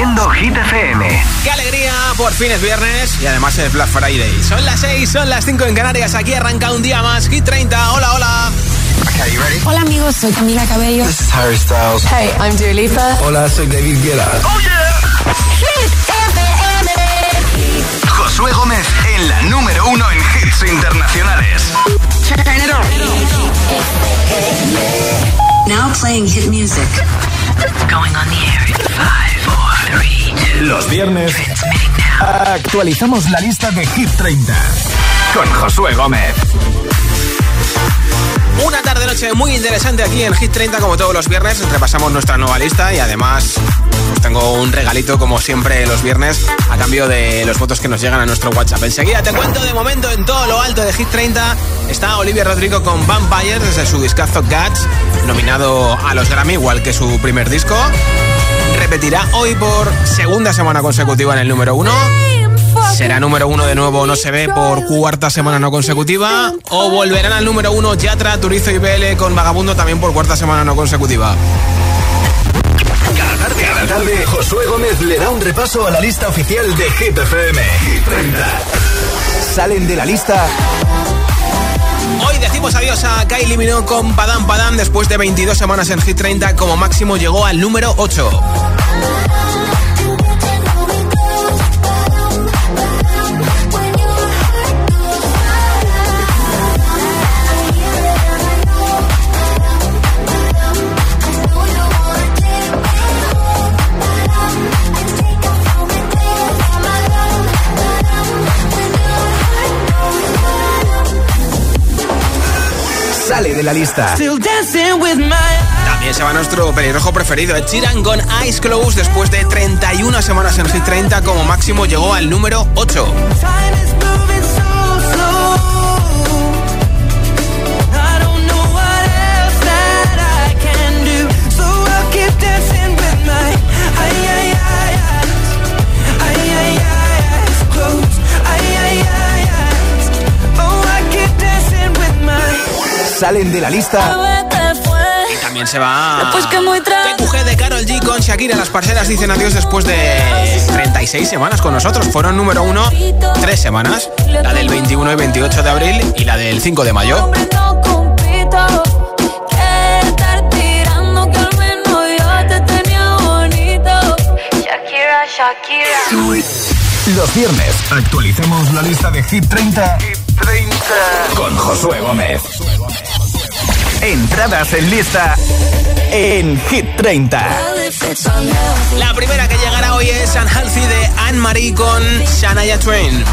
Hit FM. ¡Qué alegría! Por fin es viernes y además es Black Friday. Son las 6, son las 5 en Canarias. Aquí arranca un día más. Hit 30. Hola, hola. Okay, you ready? Hola amigos, soy Camila Cabello. This is Harry Styles. Hey, I'm Dua Lipa. Hola, soy David Guetta. ¡Oh, yeah! Hit FM. Josué Gómez en la número uno en hits internacionales. Turn it on. Now playing hit music. Going on the air in five, four, three, two. Los viernes actualizamos la lista de Hit 30 con Josué Gómez. Una tarde noche muy interesante aquí en Hit 30 como todos los viernes. Repasamos nuestra nueva lista y además pues tengo un regalito como siempre los viernes a cambio de los votos que nos llegan a nuestro WhatsApp. Enseguida te cuento de momento en todo lo alto de Hit 30 está Olivia Rodrigo con Vampires desde su discazo Guts, nominado a los Grammy igual que su primer disco. Repetirá hoy por segunda semana consecutiva en el número uno será número uno de nuevo No se ve por cuarta semana no consecutiva o volverán al número uno Yatra, Turizo y BL con Vagabundo también por cuarta semana no consecutiva. Cada tarde, cada tarde, Josué Gómez le da un repaso a la lista oficial de Hit FM. Salen de la lista decimos adiós a Kylie Minogue con Padam Padam después de 22 semanas en Hit 30 como máximo llegó al número 8. Sale de la lista. También se va nuestro pelirrojo preferido, Ed Sheeran con Eyes Closed después de 31 semanas en Hit 30 como máximo llegó al número 8. Salen de la lista. Y también se va TQG de Carol G con Shakira. Las parcelas dicen adiós después de 36 semanas con nosotros. Fueron número uno tres semanas. La del 21 y 28 de abril y la del 5 de mayo. Los viernes actualicemos la lista de Hit 30, Hit 30. con Josué Gómez. Entradas en lista en Hit 30. La primera que llegará hoy es Unhealthy de Anne-Marie con Shania Twain.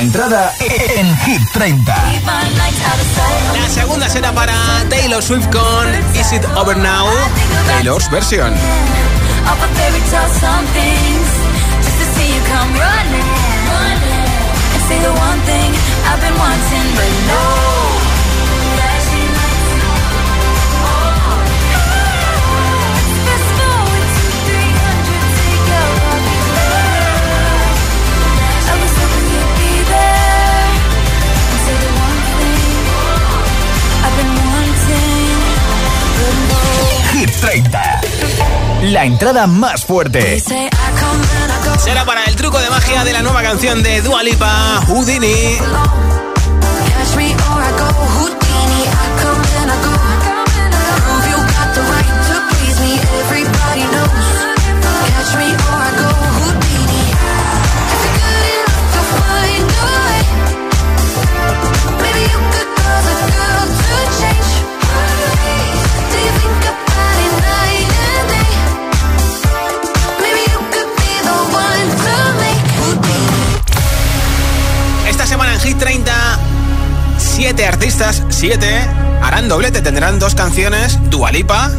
Nueva entrada en Hit 30. La segunda será para Taylor Swift con Is It Over Now, Taylor's versión. Entrada más fuerte. Será para el truco de magia de la nueva canción de Dua Lipa, Houdini. artistas, 7 harán doblete, tendrán dos canciones, Dualipa,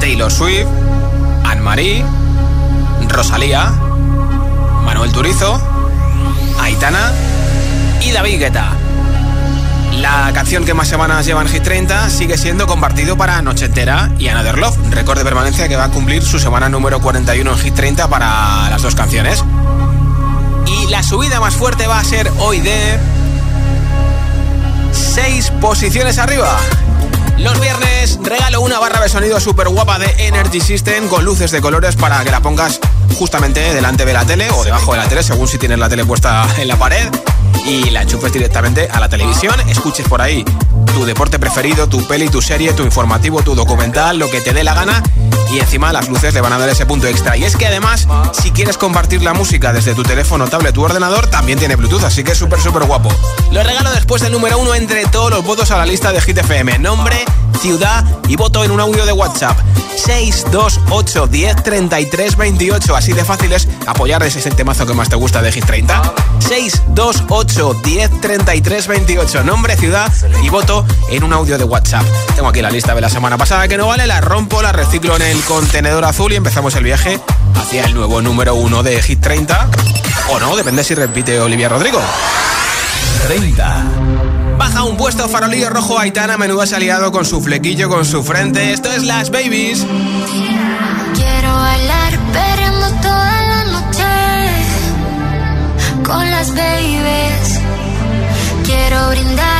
Taylor Swift, Anne-Marie, Rosalía, Manuel Turizo, Aitana y David Guetta. La canción que más semanas lleva en Hit 30 sigue siendo compartido para Noche Entera y Another Love, récord de permanencia que va a cumplir su semana número 41 en Hit 30 para las dos canciones. Y la subida más fuerte va a ser hoy de 6 posiciones arriba. Los viernes regalo una barra de sonido súper guapa de Energy System con luces de colores para que la pongas justamente delante de la tele o debajo de la tele, según si tienes la tele puesta en la pared y la enchufes directamente a la televisión, escuches por ahí tu deporte preferido, tu peli, tu serie, tu informativo, tu documental, lo que te dé la gana y encima las luces le van a dar ese punto extra. Y es que además, si quieres compartir la música desde tu teléfono, tablet, tu ordenador, también tiene Bluetooth, así que es súper, súper guapo. Lo regalo después del número uno entre todos los votos a la lista de Hit FM. Nombre, ciudad y voto en un audio de WhatsApp. 628 10 33 28. Así de fácil es apoyar ese temazo que más te gusta de Hit 30. 628 10 33 28. Nombre, ciudad y voto en un audio de WhatsApp. Tengo aquí la lista de la semana pasada que no vale, la rompo, la reciclo en el contenedor azul y empezamos el viaje hacia el nuevo número uno de Hit 30. O no, depende si repite Olivia Rodrigo. 30. Baja un puesto farolillo rojo Aitana, a menudo se ha liado con su flequillo, con su frente. Esto es Las Babies. Quiero bailar perreando toda la noche con las babies. Quiero brindar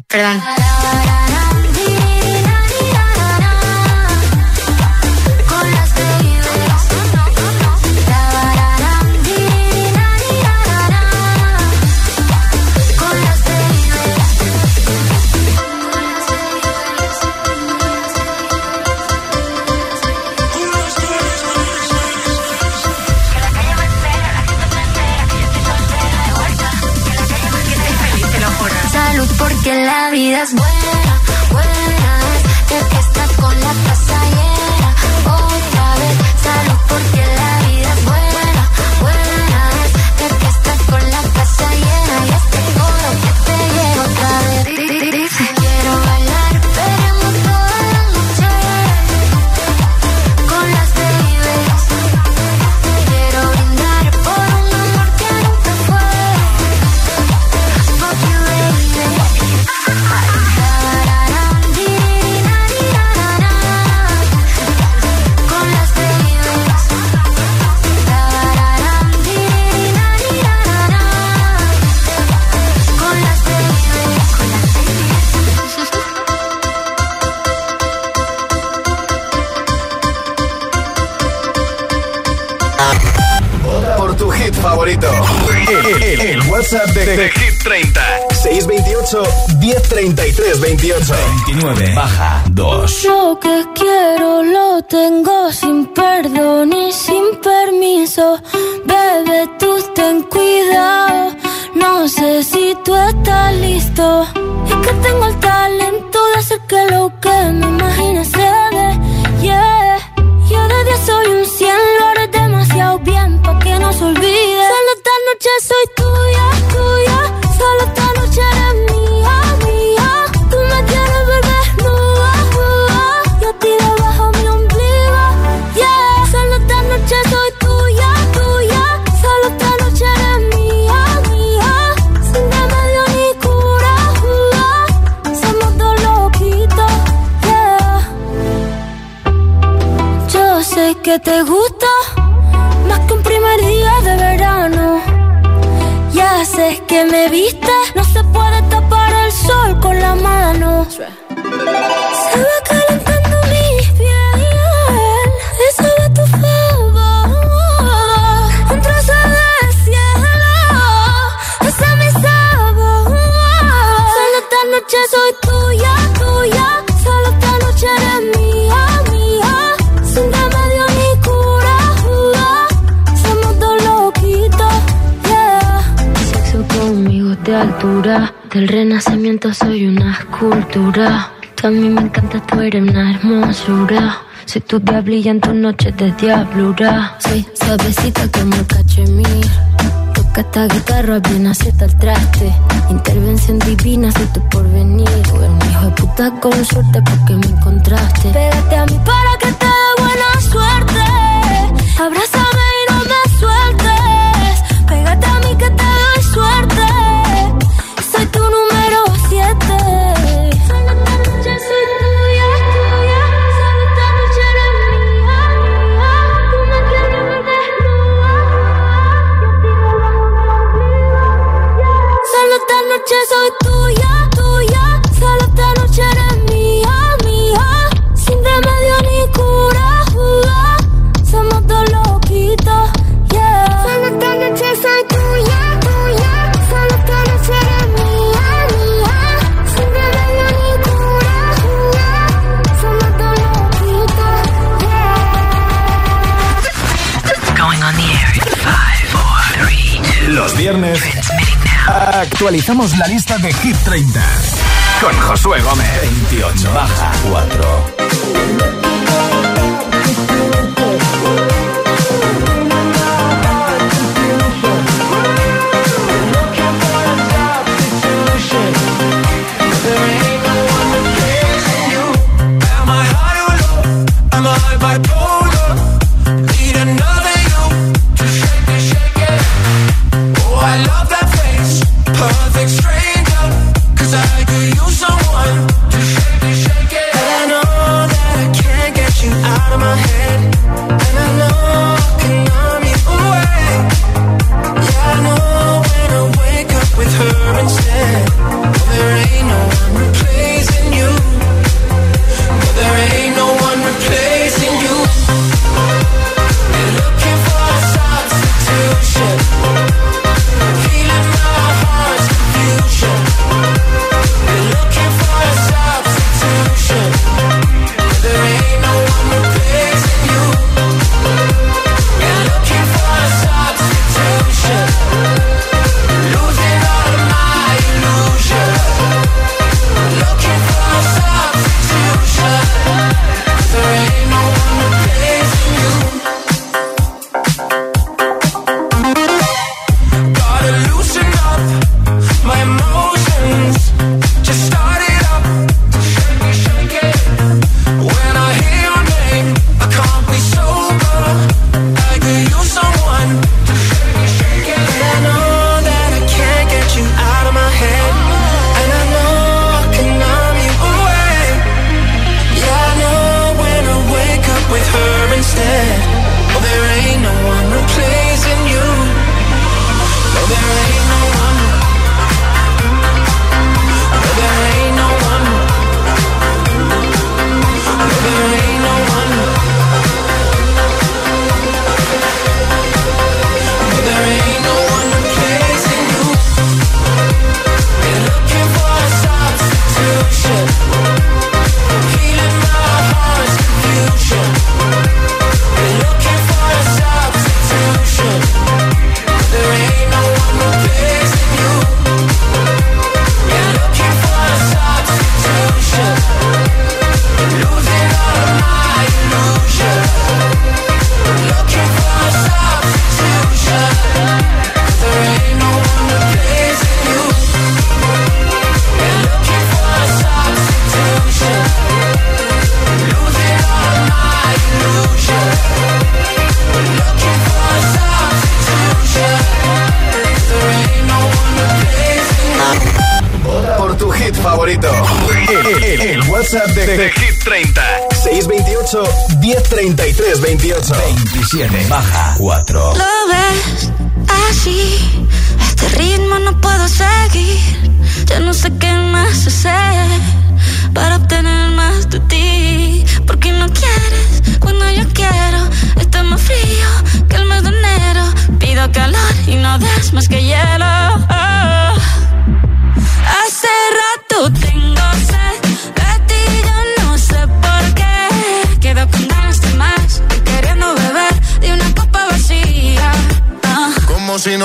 perdón. Noche soy tuya, tuya. Solo esta noche eres mía, mía. Tú me quieres ver desnuda, nuda. Yo a ti debajo mi ombligo, yeah. Solo esta noche soy tuya, tuya. Solo esta noche eres mía, mía. Sin remedio ni cura, somos dos loquitos, yeah. Yo sé que te gusta del renacimiento, soy una escultura. Tú a mí me encanta, tú eres una hermosura. Soy tu diablilla en tus noches de diablura. Soy suavecita como el cachemir. Toca esta guitarra, bien aceta el traste. Intervención divina, soy tu porvenir. Tú eres un hijo de puta con suerte porque me encontraste. Pégate a mí para que te dé buena suerte. Abrázame. actualizamos la lista de Hit 30 con Josué Gómez. 28 baja 4.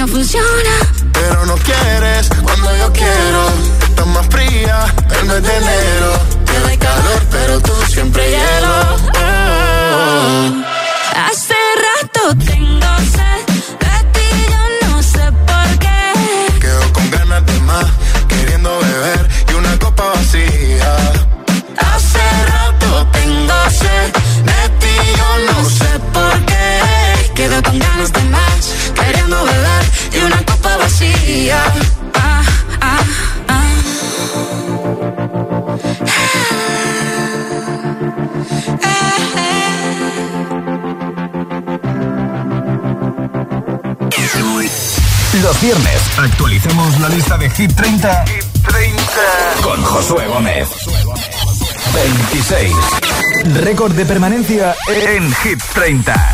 no funciona. Pero no quieres cuando yo quiero. Estás más fría el mes de enero. Te da calor, pero tú siempre hielo Ah, ah, ah. Los viernes actualizamos la lista de Hit 30, Hit 30. con Josué Gómez. 26. Récord de permanencia en Hit 30.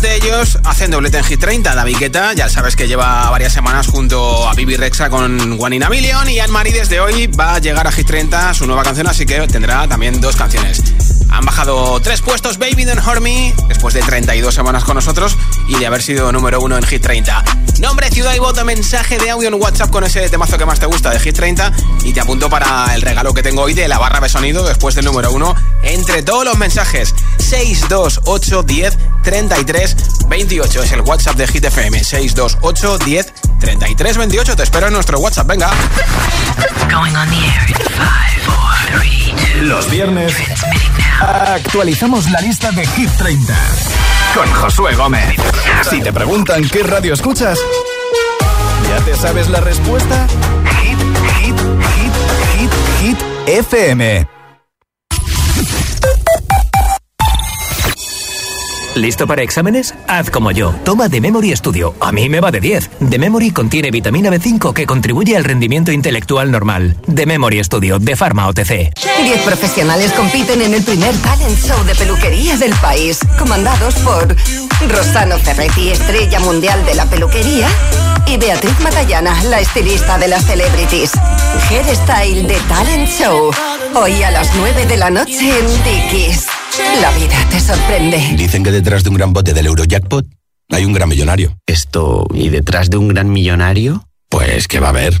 De ellos hacen doblete en Hit 30. David Guetta, ya sabes que lleva varias semanas junto a Bibi Rexa con One in a Million. Y Anne-Marie desde hoy va a llegar a Hit 30 su nueva canción, así que tendrá también dos canciones. Han bajado tres puestos Baby Don't Hurt después de 32 semanas con nosotros y de haber sido número uno en Hit 30. Nombre, ciudad y voto, mensaje de audio en WhatsApp con ese temazo que más te gusta de Hit 30 y te apunto para el regalo que tengo hoy de la barra de sonido después del número uno entre todos los mensajes 628 10 33 28 es el WhatsApp de Hit FM 628 10 33 28 te espero en nuestro WhatsApp venga Going on the air in five, four, three, two. Los viernes actualizamos la lista de Hit 30 con Josué Gómez. Si te preguntan qué radio escuchas, ¿ya te sabes la respuesta? Hit, hit, hit, hit, hit, FM. ¿Listo para exámenes? Haz como yo. Toma The Memory Studio. A mí me va de 10. The Memory contiene vitamina B5 que contribuye al rendimiento intelectual normal. The Memory Studio de Pharma OTC. Diez profesionales compiten en el primer talent show de peluquería del país, comandados por Rosano Ferretti, estrella mundial de la peluquería, y Beatriz Matallana, la estilista de las celebrities. Hairstyle de Talent Show. Hoy a las 9 de la noche en Dickies. La vida te sorprende. Dicen que detrás de un gran bote del Eurojackpot hay un gran millonario. Esto, ¿y detrás de un gran millonario? Pues que va a haber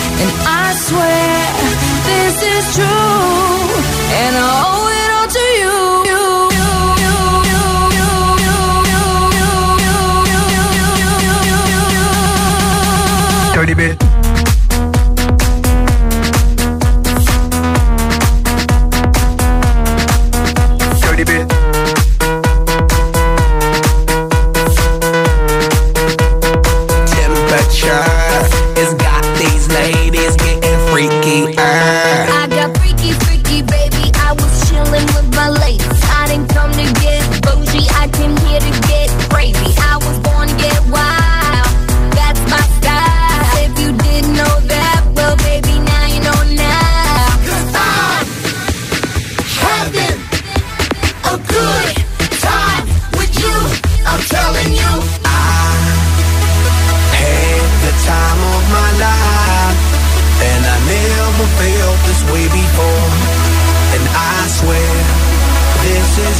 And I swear this is true, and I owe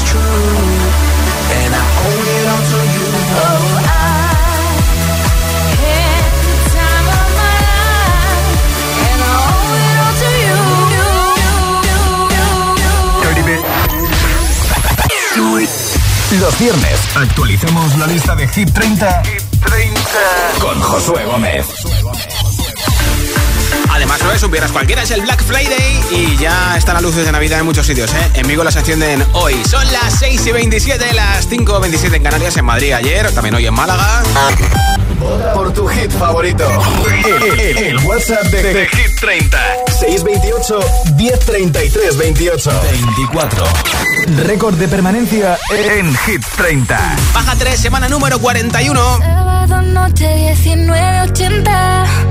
true, Los viernes actualizamos la lista de Hip 30 con Josué Gómez. Además, no es un viernes cualquiera, es el Black Friday y ya están las luces de Navidad en muchos sitios, ¿eh? En Vigo las encienden hoy. Son las 6 y 27, las 5 y 27 en Canarias, en Madrid ayer, también hoy en Málaga. Por tu hit favorito. El, el WhatsApp de, de, Hit 30. 628 1033 28 24. Récord de permanencia en Hit 30. Baja 3, semana número 41. Sábado noche 1980.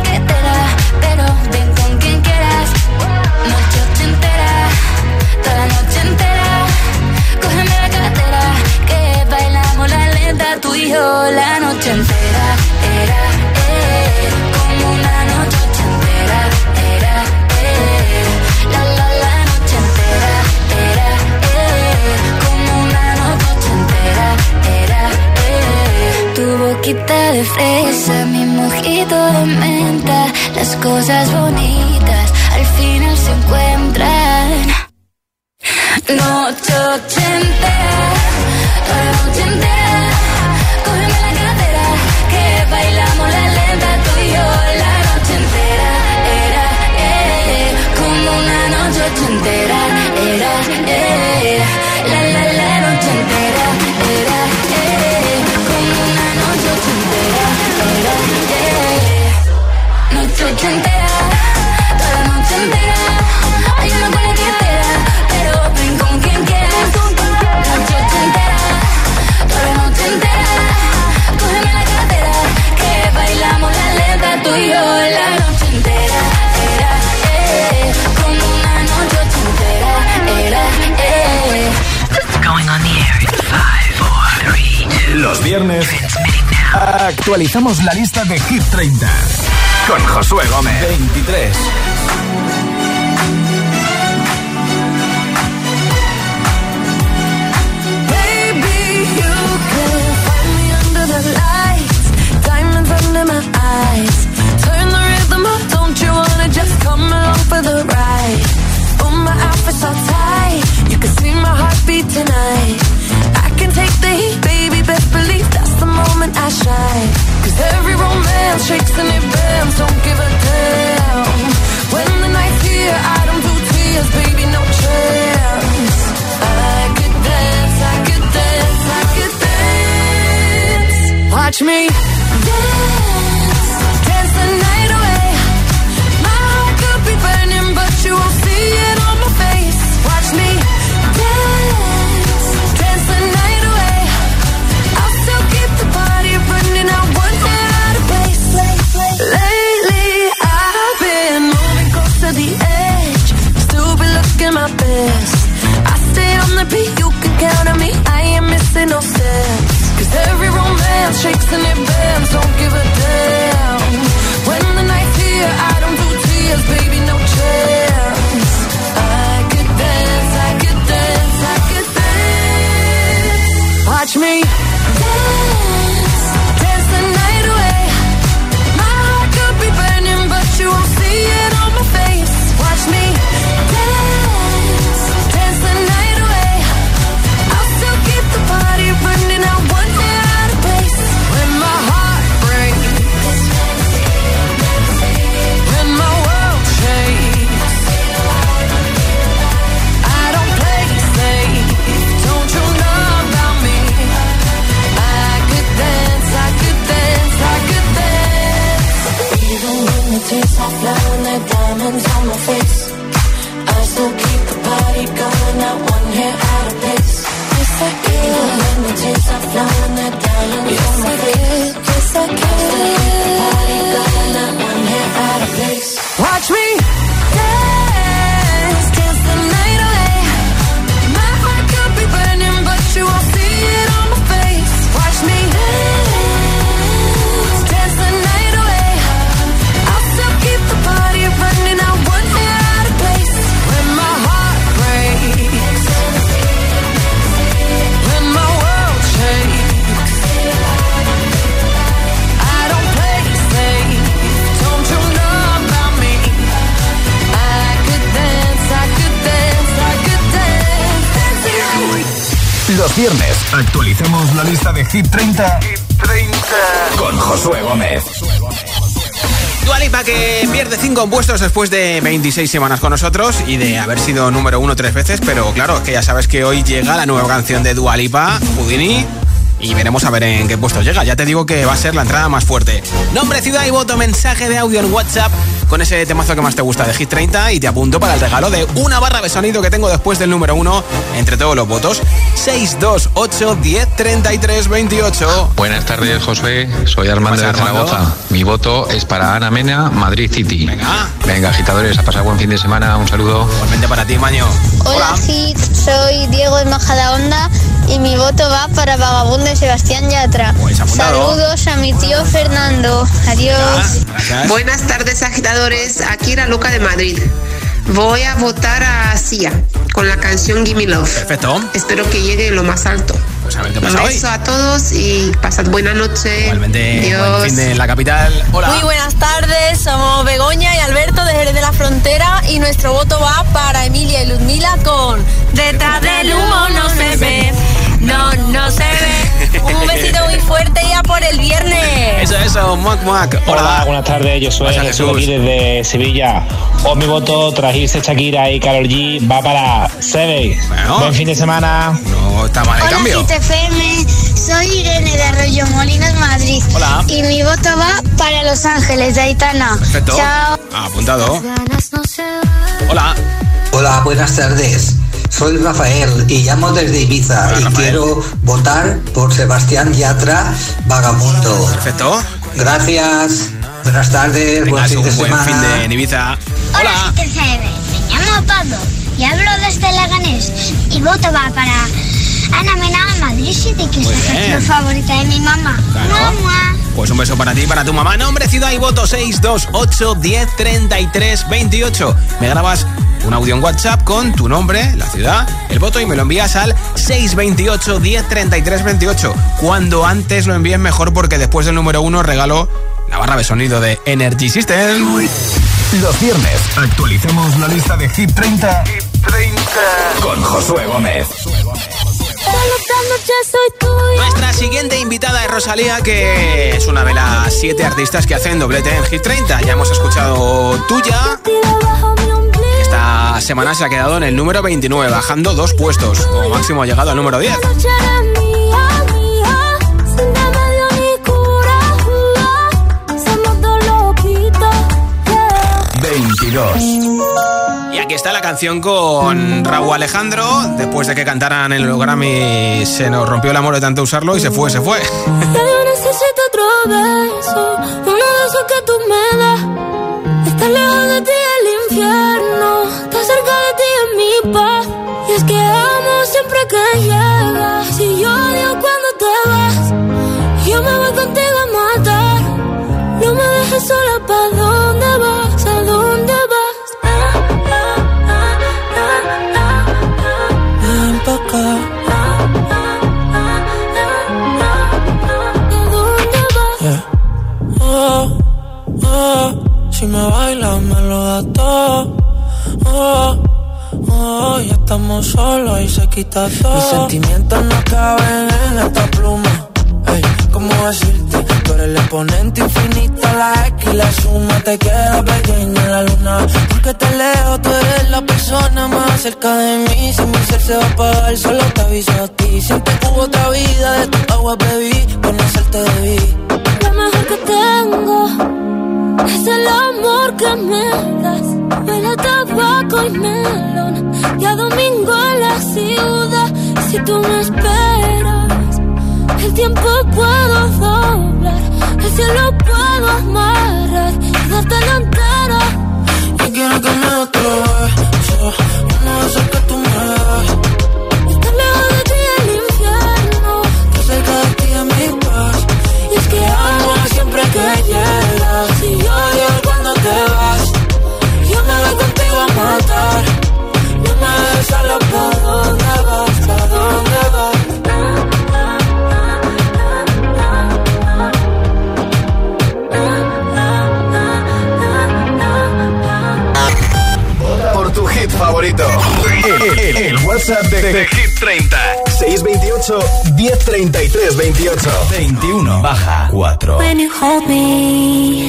pero actualizamos la lista de Hit 30 con Josué Gómez. 23. Me and it bends. Don't give a damn. Viernes. Actualicemos la lista de Hit 30, con Josué Gómez. Dualipa que pierde 5 puestos después de 26 semanas con nosotros y de haber sido número uno tres veces, pero claro, que ya sabes que hoy llega la nueva canción de Dualipa, Houdini, y veremos a ver en qué puesto llega. Ya te digo que va a ser la entrada más fuerte. Nombre, ciudad y voto, mensaje de audio en WhatsApp con ese temazo que más te gusta de Hit 30 y te apunto para el regalo de una barra de sonido que tengo después del número uno entre todos los votos. 628 10 33 28. Buenas tardes, José. Soy Armando de Zaragoza. Mi voto es para Ana Mena, Madrid City. Venga. Venga, agitadores, a pasar buen fin de semana. Un saludo. Igualmente para ti, Maño. Hola, Hit, soy Diego de Majadahonda y mi voto va para Vagabundo de Sebastián Yatra. Pues. Saludos a mi tío Fernando. Adiós. Gracias. Buenas tardes, agitadores. Aquí la Luca de Madrid. Voy a votar a Sia con la canción Gimme Love. Perfecto. Espero que llegue lo más alto. Pues a ver qué Un hoy. beso a todos y pasad buena noche. Igualmente, buen Adiós. fin de la capital. Hola. Muy buenas tardes, somos Begoña y Alberto de Jerez de la Frontera y nuestro voto va para Emilia y Ludmila con Detrás del humo no se ve, no, no se ve. Un besito muy fuerte ya por el viernes. Eso, eso, Muac Muac. Hola, buenas tardes, yo soy Jesús Jesús. aquí desde Sevilla. Hoy mi voto tras irse Shakira y Karol G va para Seve. Buen fin de semana. No está mal el Hola, cambio. FM. Soy Irene de Arroyo Molinos, Madrid. Hola. Y mi voto va para Los Ángeles de Aitana. Perfecto. Chao. Ah, apuntado. Hola. Hola, buenas tardes. Soy Rafael y llamo desde Ibiza y quiero votar por Sebastián Yatra, Vagamundo. Perfecto. Gracias. Buenas tardes, buen Tengas fin de buen semana. fin de en Ibiza. Hola, FM. Me llamo Pablo y hablo desde Leganés. Y voto va para Ana Mena, Madrid City, que es Muy la canción favorita de mi mamá. Claro. Mua. Pues un beso para ti y para tu mamá. Nombre, ciudad y voto 628 10 33 28. Me grabas un audio en WhatsApp con tu nombre, la ciudad, el voto y me lo envías al 628 10 33 28. Cuando antes lo envíes mejor porque después del número uno regalo la barra de sonido de Energy System. Los viernes actualicemos la lista de Hit 30, con Josué Gómez. Nuestra siguiente invitada es Rosalía, que es una de las siete artistas que hacen doblete en Hit 30. Ya hemos escuchado tuya. Esta semana se ha quedado en el número 29, bajando dos puestos. Como máximo ha llegado al número 10. 22. Y aquí está la canción con Raúl Alejandro. Después de que cantaran en los Grammy, se nos rompió el amor de tanto usarlo y se fue, se fue. Ya yo necesito otro beso, uno de esos que tú me das. Estar lejos de llegas, y quita todo. Mis sentimientos no caben en esta pluma. Ey, ¿cómo decirte? Tú eres el exponente infinito, la X y la suma te queda pequeña la luna. Porque te leo, tú eres la persona más cerca de mí. Si mi ser se va a apagar, solo te aviso a ti. Siento que hubo otra vida, de tu agua bebí, conocerte debí. Lo mejor que tengo es el amor que me das. Huele a tabaco y melón. Y a domingo en la ciudad. Si tú me esperas, el tiempo puedo doblar. El cielo puedo amarrar y dártelo entero. Yo quiero que me beso, uno de que tú me das. Estar lejos de ti el infierno. Que cerca de ti es mi paz. Y es que amo siempre que llegas. Matar. No me ¿pa' dónde vas? ¿Pa' dónde vas? Por tu hit favorito, WhatsApp de, de Hit 30. 628 1033 28 21 baja 4. When you hold me,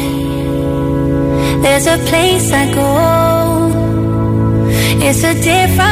there's a place I go. Different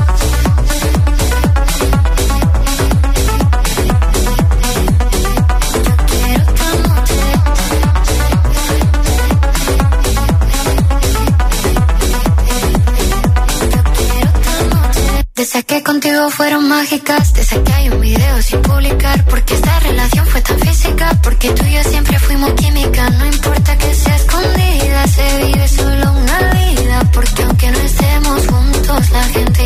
Que contigo fueron mágicas, desde que hay un video sin publicar, porque esta relación fue tan física, porque tú y yo siempre fuimos química, no importa que sea escondida, se vive solo una vida, porque aunque no estemos juntos, la gente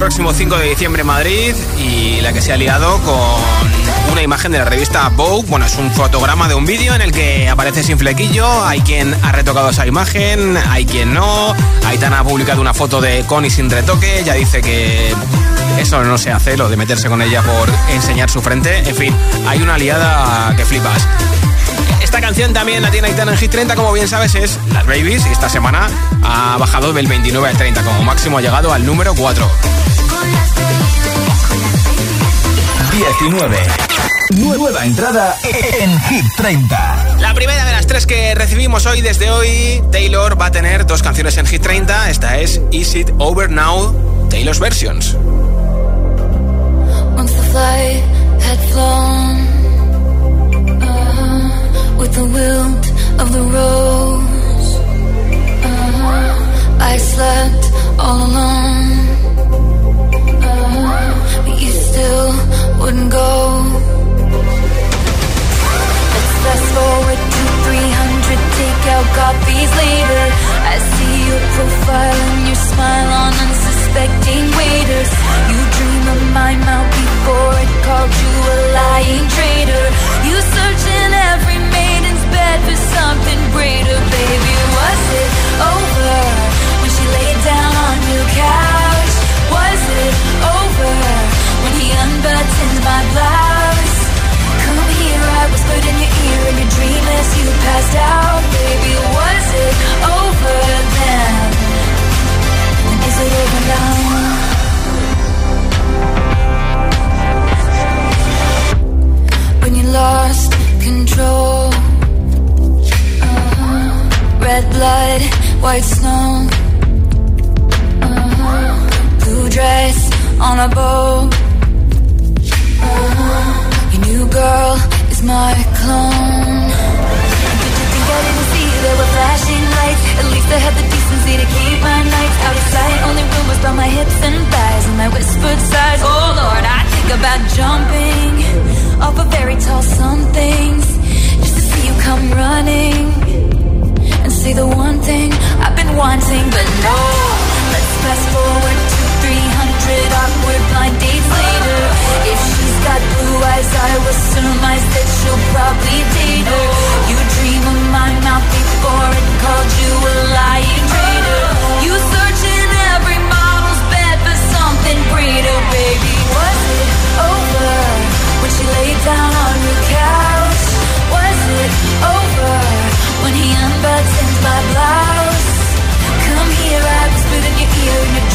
Próximo 5 de diciembre en Madrid y la que se ha liado con una imagen de la revista Vogue. Bueno, es un fotograma de un vídeo en el que aparece sin flequillo. Hay quien ha retocado esa imagen, hay quien no. Aitana ha publicado una foto de Connie sin retoque. Ya dice que eso no se hace, lo de meterse con ella por enseñar su frente. En fin, hay una liada que flipas. Esta canción también la tiene Aitana en Hit 30, como bien sabes, es Las Babies y esta semana ha bajado del 29 al 30, como máximo ha llegado al número 4. 19. Nueva entrada en Hit 30. La primera de las tres que recibimos hoy, desde hoy, Taylor va a tener dos canciones en Hit 30. Esta es Is It Over Now, Taylor's Versions. Once the flight had flown uh, with the wilt of the rose, uh, I slept all alone. Still wouldn't go. Let's fast forward to 300 takeout copies later. I see your profile and your smile on unsuspecting waiters. You dream of my mouth before it called boat. Uh-huh. Your new girl is my clone. Did you think I didn't see there were flashing lights? At least I had the decency to keep my nights out of sight. Only rumors about my hips and thighs and my whispered sighs. Oh Lord, I think about jumping off a very tall somethings just to see you come running and say the one thing I've been wanting, but no. Let's fast forward 300 awkward blind dates later. If she's got blue eyes, I will surmise that she'll probably date her. You dream of my mouth before it called you a lying traitor. You search in every model's bed for something greater, baby. Was it over when she laid down on your couch? Was it over when he unbuttoned my blouse? Come here, I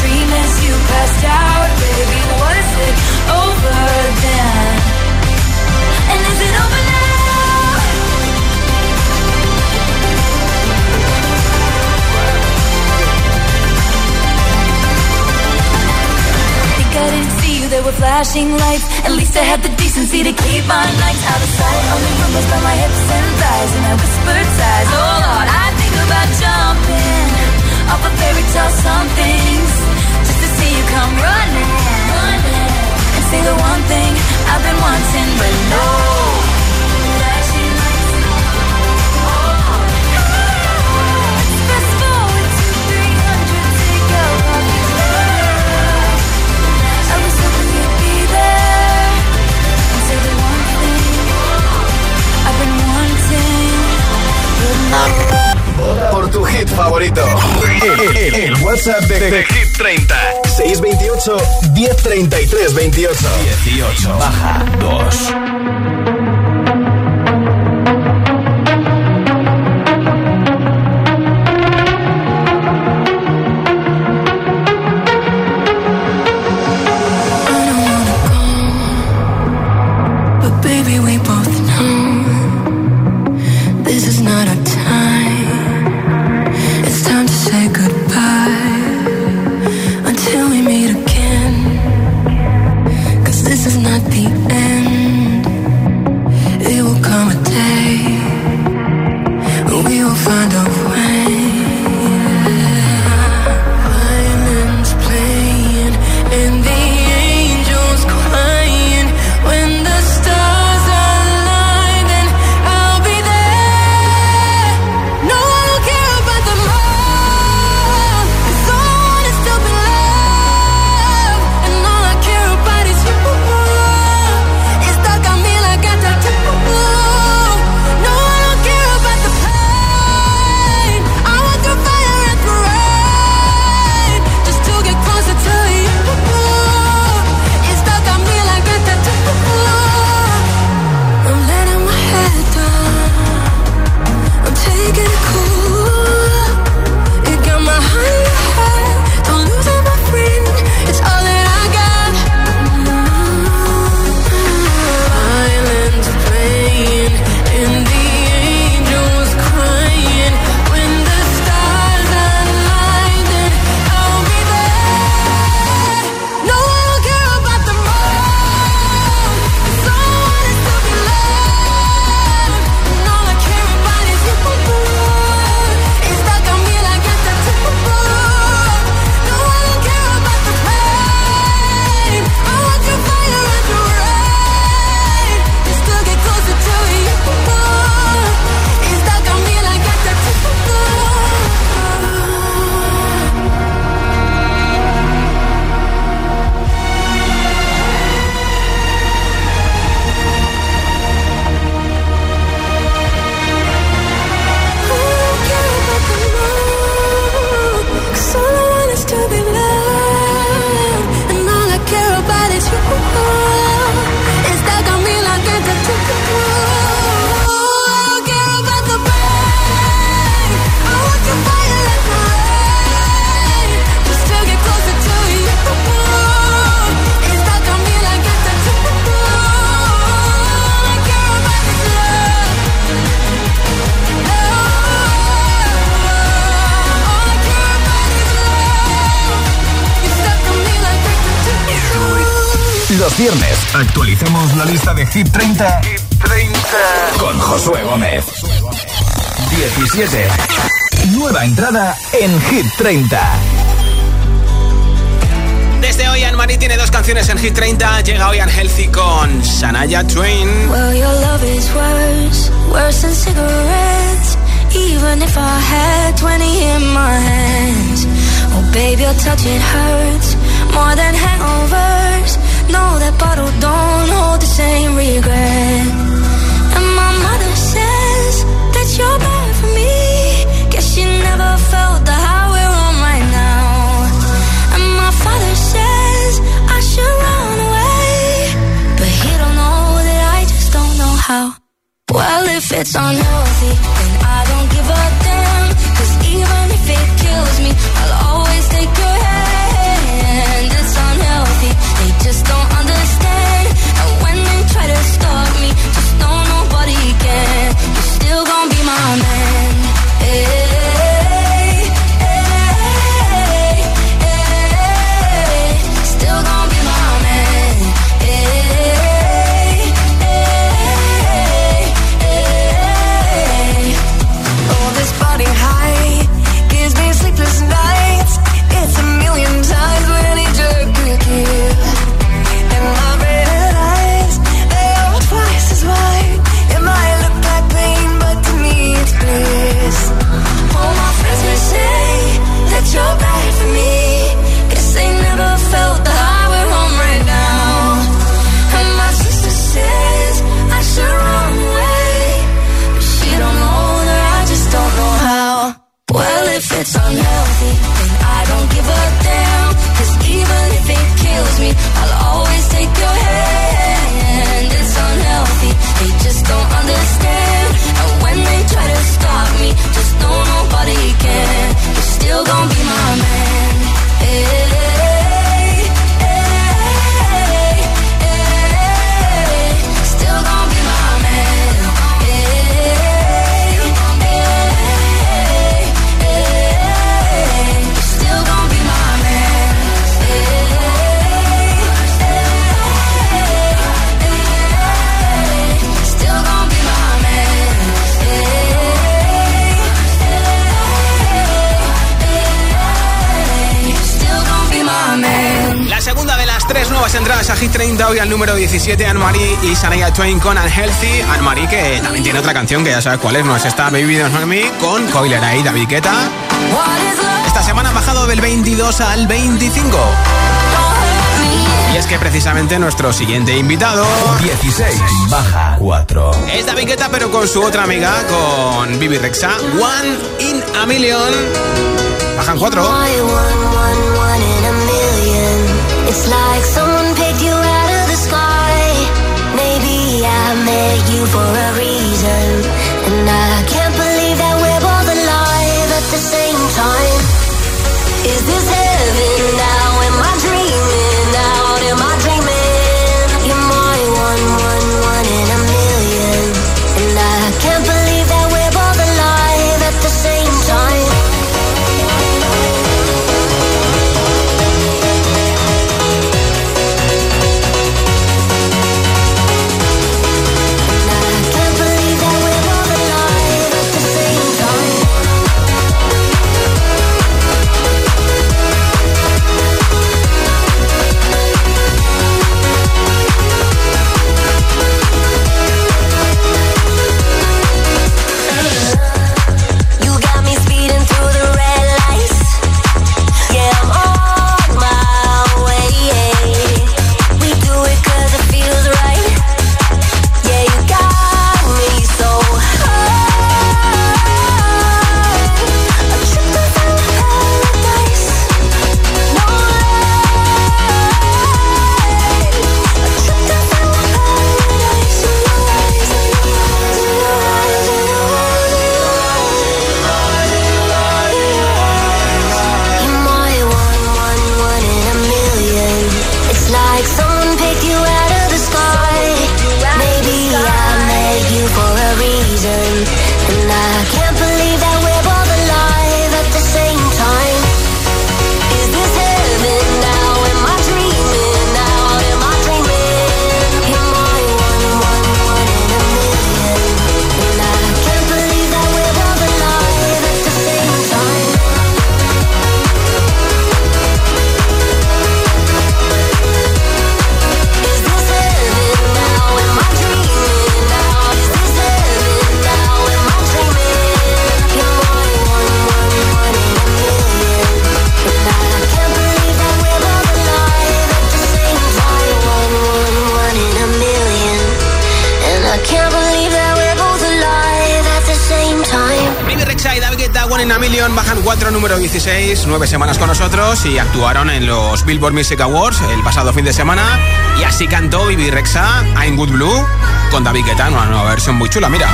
dream as you passed out, baby. Was it over then? And is it over now? I didn't see you, there were flashing lights. At least I had the decency to keep my nights out of sight. Only rumors about my hips and thighs and my whispered sighs. Oh Lord, I think about jumping off a fairy tale somethings just to see you come running, running and say the one thing I've been wanting, but no. Flashing lights. Fast forward to 300, take out copies later. I was hoping you'd be there and say the one thing I've been wanting, but no. Por tu hit favorito. El, el- el WhatsApp de, de Hit 30. 628 1033 28. 18. Baja 2. Los viernes actualicemos la lista de Hit 30, Hit 30. con Josué Gómez. 17. Nueva entrada en Hit 30. Desde hoy Anne-Marie tiene dos canciones en Hit 30. Llega hoy Healthy con Sanaya Twain. Well, your love is worse, worse than cigarettes. Even if I had 20 in my hands. Oh, baby, your touch, it hurts more than hangovers. No, that bottle don't hold the same regret. And my mother says that you're bad for me. Guess she never felt the high we're on right now. And my father says I should run away. But he don't know that I just don't know how. Well, if it's unhealthy, then I don't give a a Hit 30 hoy al número 17, Anne-Marie y Sanaya Twain con Unhealthy. Anne-Marie que también tiene otra canción que ya sabes cuál es, no es esta Baby Don't Hurt Me con Coiler ahí, David Guetta. Esta semana ha bajado del 22 al 25. Y es que precisamente nuestro siguiente invitado 16. Baja 4. es David Guetta pero con su otra amiga, con Bibi Rexa, One in a Million. Bajan cuatro. One, one, one, one in a million. It's like someone Met you for a reason. And I Baby Rexha y David Guetta, One in a Million, bajan 4, número 16, 9 semanas con nosotros y actuaron en los Billboard Music Awards el pasado fin de semana. Y así cantó Baby Rexha, I'm Good Blue, con David Guetta, una nueva versión muy chula, mira.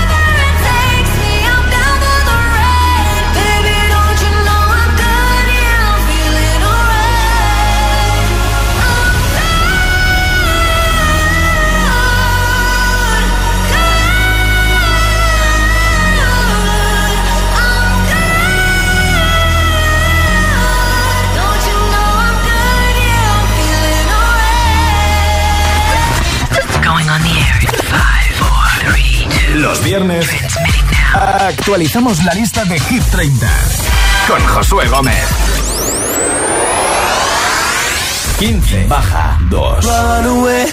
viernes actualizamos la lista de Hit 30 con Josué Gómez. 15 baja 2. Run away,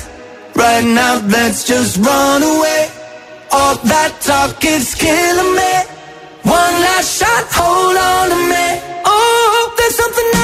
right now let's just run away. All that talk is killing me. One last shot, hold on to me. Oh, there's something